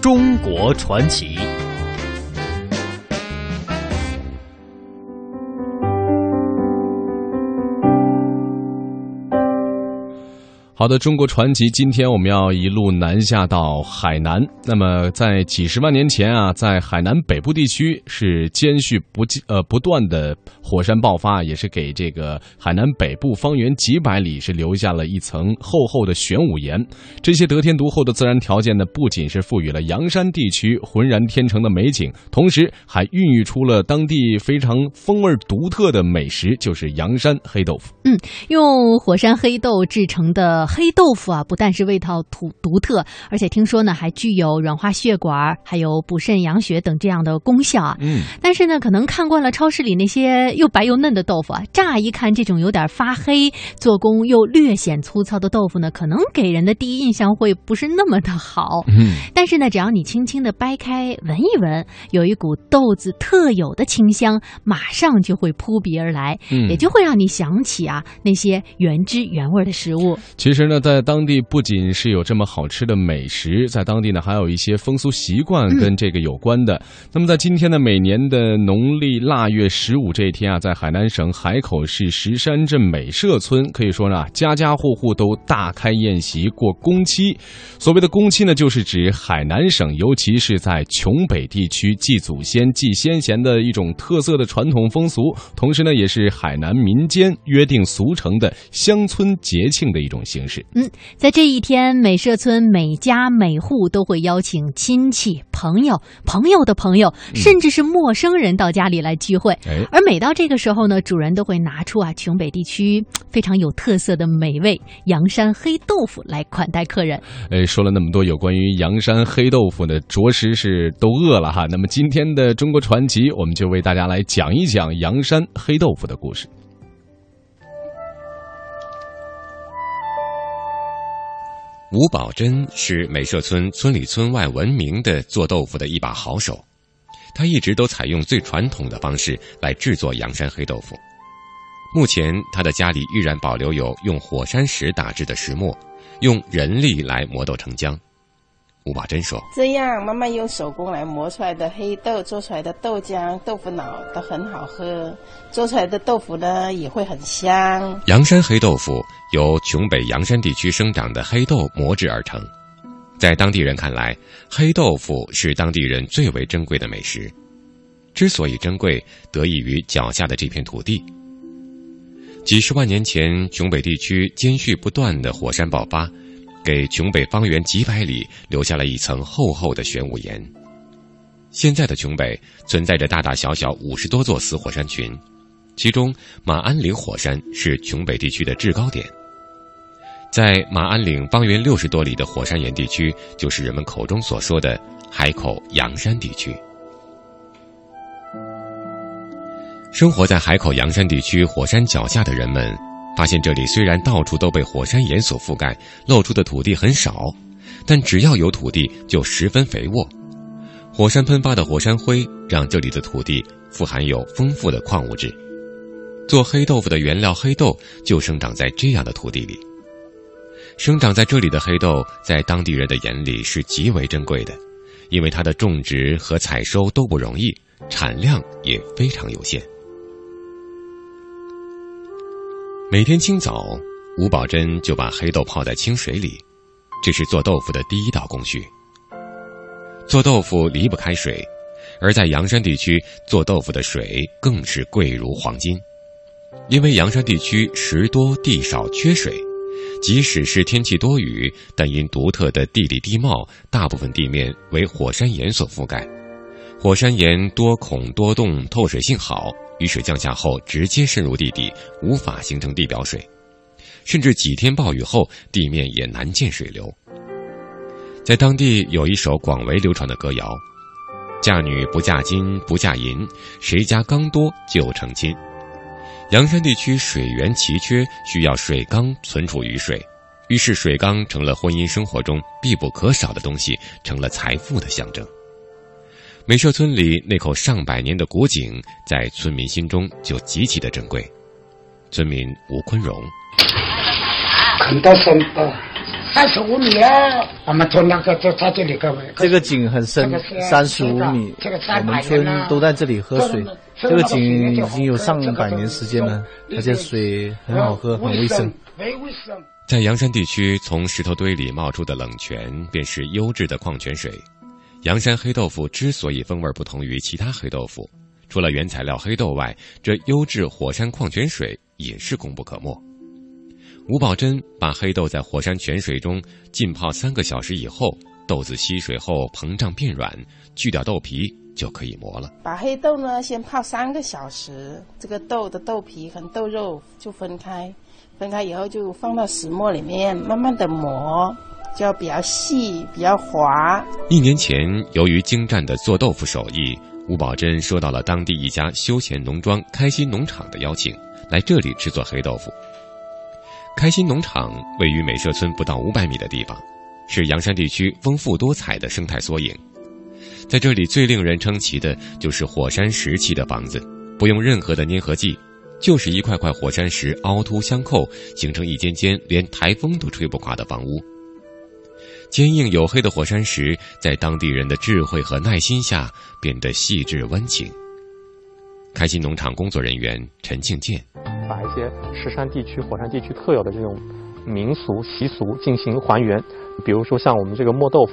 中国传奇。好的，中国传奇，今天我们要一路南下到海南。那么，在几十万年前啊，在海南北部地区是间续不呃不断的火山爆发，也是给这个海南北部方圆几百里是留下了一层厚厚的玄武岩。这些得天独厚的自然条件呢，不仅是赋予了阳山地区浑然天成的美景，同时还孕育出了当地非常风味独特的美食，就是阳山黑豆腐。嗯，用火山黑豆制成的。黑豆腐啊，不但是味道独独特，而且听说呢还具有软化血管、还有补肾养血等这样的功效啊。嗯，但是呢，可能看惯了超市里那些又白又嫩的豆腐啊，乍一看这种有点发黑、做工又略显粗糙的豆腐呢，可能给人的第一印象会不是那么的好。嗯，但是呢，只要你轻轻的掰开闻一闻，有一股豆子特有的清香，马上就会扑鼻而来，嗯也就会让你想起啊那些原汁原味的食物。其实其实呢，在当地不仅是有这么好吃的美食，在当地呢还有一些风俗习惯跟这个有关的。那么在今天呢，每年的农历腊月十五这一天啊，在海南省海口市石山镇美社村，可以说呢，家家户户都大开宴席过公期。所谓的公期呢，就是指海南省，尤其是在琼北地区祭祖先、祭先贤的一种特色的传统风俗，同时呢，也是海南民间约定俗成的乡村节庆的一种形。嗯，在这一天，美社村每家每户都会邀请亲戚、朋友、朋友的朋友，甚至是陌生人到家里来聚会。哎而每到这个时候呢，主人都会拿出啊琼北地区非常有特色的美味阳山黑豆腐来款待客人。哎，说了那么多有关于阳山黑豆腐的，着实是都饿了哈。那么今天的中国传奇，我们就为大家来讲一讲阳山黑豆腐的故事。吴宝珍是美社村村里村外闻名的做豆腐的一把好手，他一直都采用最传统的方式来制作阳山黑豆腐。目前，他的家里依然保留有用火山石打制的石磨，用人力来磨豆成浆。吴宝珍说这样妈妈用手工来磨出来的黑豆，做出来的豆浆、豆腐脑都很好喝，做出来的豆腐呢也会很香。：“阳山黑豆腐由琼北阳山地区生长的黑豆磨制而成，在当地人看来，黑豆腐是当地人最为珍贵的美食。之所以珍贵，得益于脚下的这片土地。几十万年前，琼北地区间续不断的火山爆发，给琼北方圆几百里留下了一层厚厚的玄武岩。现在的琼北存在着大大小小五十多座死火山群，其中马鞍岭火山是琼北地区的制高点。在马鞍岭方圆六十多里的火山岩地区，就是人们口中所说的海口阳山地区。生活在海口阳山地区火山脚下的人们，发现这里虽然到处都被火山岩所覆盖，露出的土地很少，但只要有土地，就十分肥沃。火山喷发的火山灰让这里的土地富含有丰富的矿物质。做黑豆腐的原料黑豆就生长在这样的土地里。生长在这里的黑豆，在当地人的眼里是极为珍贵的，因为它的种植和采收都不容易，产量也非常有限。每天清早，吴宝珍就把黑豆泡在清水里，这是做豆腐的第一道工序。做豆腐离不开水，而在阳山地区做豆腐的水更是贵如黄金，因为阳山地区时多地少缺水，即使是天气多雨，但因独特的地理地貌，大部分地面为火山岩所覆盖，火山岩多孔多洞，透水性好，雨水降下后直接渗入地底，无法形成地表水，甚至几天暴雨后，地面也难见水流。在当地有一首广为流传的歌谣：“嫁女不嫁金不嫁银，谁家缸多就成亲。”阳山地区水源奇缺，需要水缸存储雨水，于是水缸成了婚姻生活中必不可少的东西，成了财富的象征。美社村里那口上百年的古井，在村民心中就极其的珍贵。村民吴坤荣，看到三十五米了。我们村那个就在这里，各位。这个井很深，三十五米。我们村都在这里喝水。这个井已经有上百年时间了，而且水很好喝，很卫生。在阳山地区，从石头堆里冒出的冷泉便是优质的矿泉水。阳山黑豆腐之所以风味不同于其他黑豆腐，除了原材料黑豆外，这优质火山矿泉水也是功不可没。吴宝珍把黑豆在火山泉水中浸泡三个小时以后，豆子吸水后膨胀变软，去掉豆皮就可以磨了。把黑豆呢先泡三个小时，这个豆的豆皮和豆肉就分开，分开以后就放到石磨里面慢慢的磨，就比较细、比较滑。一年前，由于精湛的做豆腐手艺，吴宝珍收到了当地一家休闲农庄“开心农场”的邀请，来这里制作黑豆腐。开心农场位于美社村不到五百米的地方，是阳山地区丰富多彩的生态缩影。在这里最令人称奇的就是火山石砌的房子，不用任何的粘合剂，就是一块块火山石凹凸相扣，形成一间间连台风都吹不垮的房屋。坚硬黝黑的火山石，在当地人的智慧和耐心下变得细致温情。开心农场工作人员陈庆建。把一些石山地区、火山地区特有的这种民俗习俗进行还原，比如说像我们这个磨豆腐，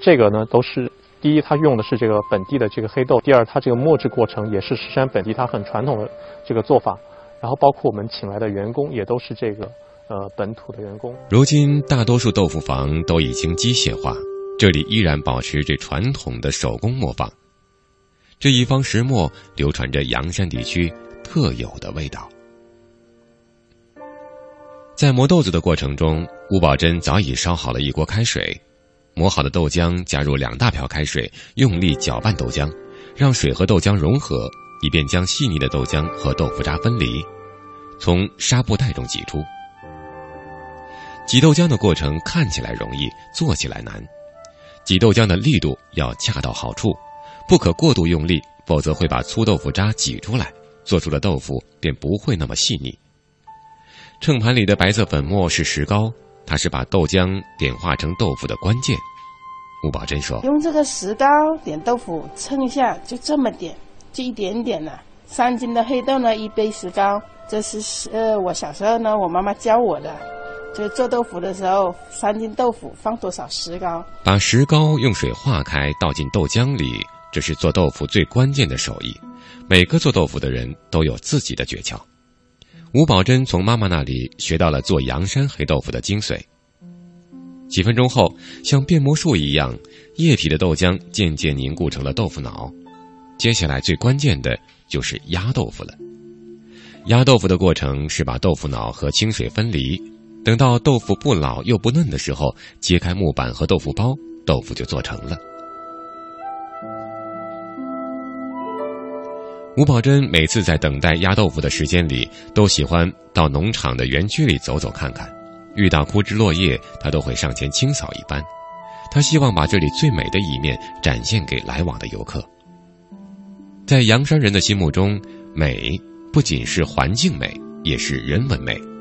这个呢都是第一，它用的是这个本地的这个黑豆；第二，它这个磨制过程也是石山本地它很传统的这个做法。然后包括我们请来的员工也都是这个呃本土的员工。如今大多数豆腐房都已经机械化，这里依然保持着传统的手工磨坊。这一方石磨流传着阳山地区特有的味道。在磨豆子的过程中，吴宝珍早已烧好了一锅开水，磨好的豆浆加入两大瓢开水，用力搅拌豆浆，让水和豆浆融合，以便将细腻的豆浆和豆腐渣分离，从纱布袋中挤出。挤豆浆的过程看起来容易，做起来难。挤豆浆的力度要恰到好处，不可过度用力，否则会把粗豆腐渣挤出来，做出的豆腐便不会那么细腻。秤盘里的白色粉末是石膏，它是把豆浆点化成豆腐的关键。吴宝珍说：“用这个石膏点豆腐，称一下就这么点，就一点点了。三斤的黑豆呢，一杯石膏。这是呃，我小时候呢，我妈妈教我的，就做豆腐的时候，三斤豆腐放多少石膏？把石膏用水化开，倒进豆浆里，这是做豆腐最关键的手艺。每个做豆腐的人都有自己的诀窍。”吴宝珍从妈妈那里学到了做阳山黑豆腐的精髓。几分钟后，像变魔术一样，液体的豆浆渐渐凝固成了豆腐脑。接下来最关键的就是压豆腐了。压豆腐的过程是把豆腐脑和清水分离，等到豆腐不老又不嫩的时候，揭开木板和豆腐包，豆腐就做成了。吴宝珍每次在等待压豆腐的时间里，都喜欢到农场的园区里走走看看。遇到枯枝落叶，他都会上前清扫一番。他希望把这里最美的一面展现给来往的游客。在阳山人的心目中，美不仅是环境美，也是人文美。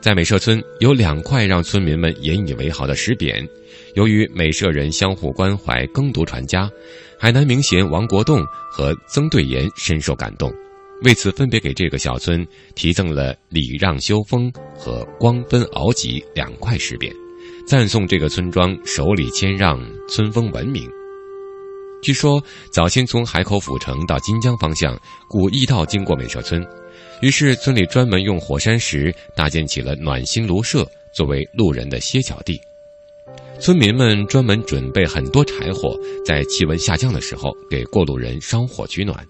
在美社村有两块让村民们引以为豪的石匾，由于美社人相互关怀、耕读传家。海南名贤王国栋和曾对岩深受感动，为此分别给这个小村题赠了“礼让修风”和“光分鳌脊”两块石匾，赞颂这个村庄守礼谦让、村风文明。据说早先从海口府城到金江方向，古驿道经过美社村，于是村里专门用火山石搭建起了暖心炉舍，作为路人的歇脚地。村民们专门准备很多柴火，在气温下降的时候给过路人烧火取暖。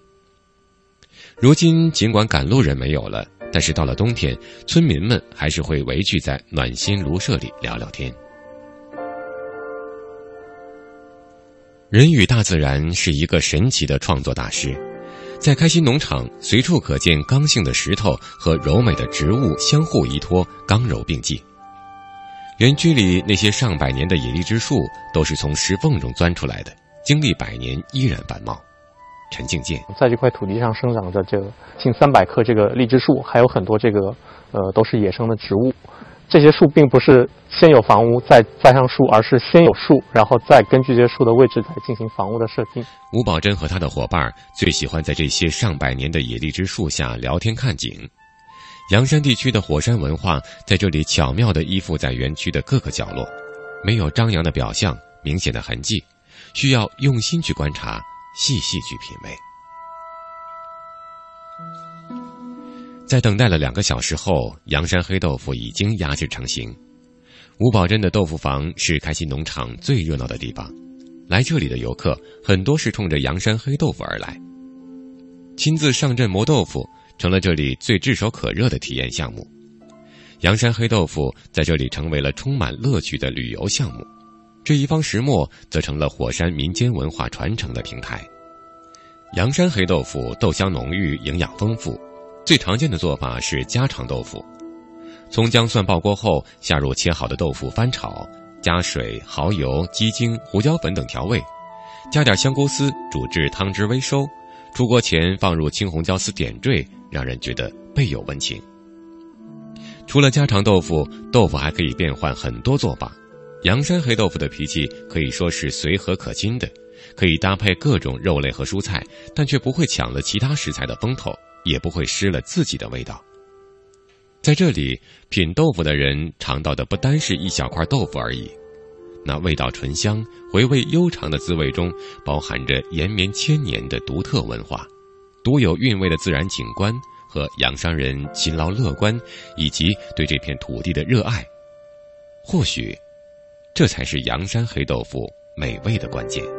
如今尽管赶路人没有了，但是到了冬天，村民们还是会围聚在暖心炉舍里聊聊天。人与大自然是一个神奇的创作大师，在开心农场随处可见刚性的石头和柔美的植物相互依托，刚柔并济。园区里那些上百年的野荔枝树，都是从石缝中钻出来的，经历百年依然繁茂。陈敬建在这块土地上生长着这个近三百棵这个荔枝树，还有很多这个呃都是野生的植物。这些树并不是先有房屋再栽上树，而是先有树，然后再根据这些树的位置来进行房屋的设定。吴宝珍和他的伙伴最喜欢在这些上百年的野荔枝树下聊天看景。阳山地区的火山文化在这里巧妙地依附在园区的各个角落，没有张扬的表象、明显的痕迹，需要用心去观察、细细去品味。在等待了两个小时后，阳山黑豆腐已经压制成型。吴宝珍的豆腐房是开心农场最热闹的地方，来这里的游客很多是冲着阳山黑豆腐而来。亲自上阵磨豆腐成了这里最炙手可热的体验项目。阳山黑豆腐在这里成为了充满乐趣的旅游项目，这一方石磨则成了火山民间文化传承的平台。阳山黑豆腐豆香浓郁，营养丰富。最常见的做法是家常豆腐，葱姜蒜爆锅后，下入切好的豆腐翻炒，加水、蚝油、鸡精、胡椒粉等调味，加点香菇丝煮至汤汁微收，出锅前放入青红椒丝点缀，让人觉得倍有温情。除了家常豆腐，豆腐还可以变换很多做法。阳山黑豆腐的脾气可以说是随和可亲的，可以搭配各种肉类和蔬菜，但却不会抢了其他食材的风头。也不会失了自己的味道。在这里品豆腐的人尝到的不单是一小块豆腐而已，那味道醇香、回味悠长的滋味中，包含着延绵千年的独特文化、独有韵味的自然景观和养山人勤劳乐观以及对这片土地的热爱。或许，这才是阳山黑豆腐美味的关键。